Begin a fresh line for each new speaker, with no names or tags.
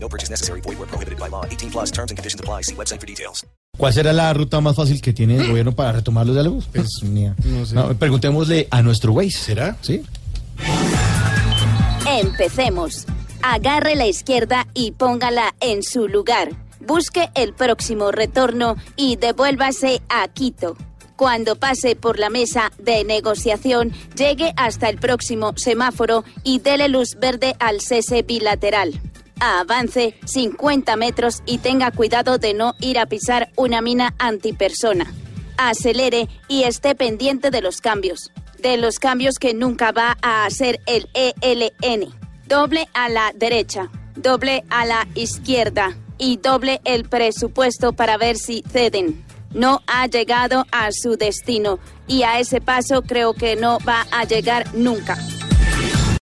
No purchase necessary. Void where prohibited by law. 18 plus terms and conditions apply. See website for details.
¿Cuál será la ruta más fácil que tiene el gobierno para retomar los diálogos? Pues, no, preguntémosle a nuestro Waze. ¿Será? Sí.
Empecemos. Agarre la izquierda y póngala en su lugar. Busque el próximo retorno y devuélvase a Quito. Cuando pase por la mesa de negociación, llegue hasta el próximo semáforo y dele luz verde al cese bilateral. Avance 50 metros y tenga cuidado de no ir a pisar una mina antipersona. Acelere y esté pendiente de los cambios. De los cambios que nunca va a hacer el ELN. Doble a la derecha, doble a la izquierda y doble el presupuesto para ver si ceden. No ha llegado a su destino y a ese paso creo que no va a llegar nunca.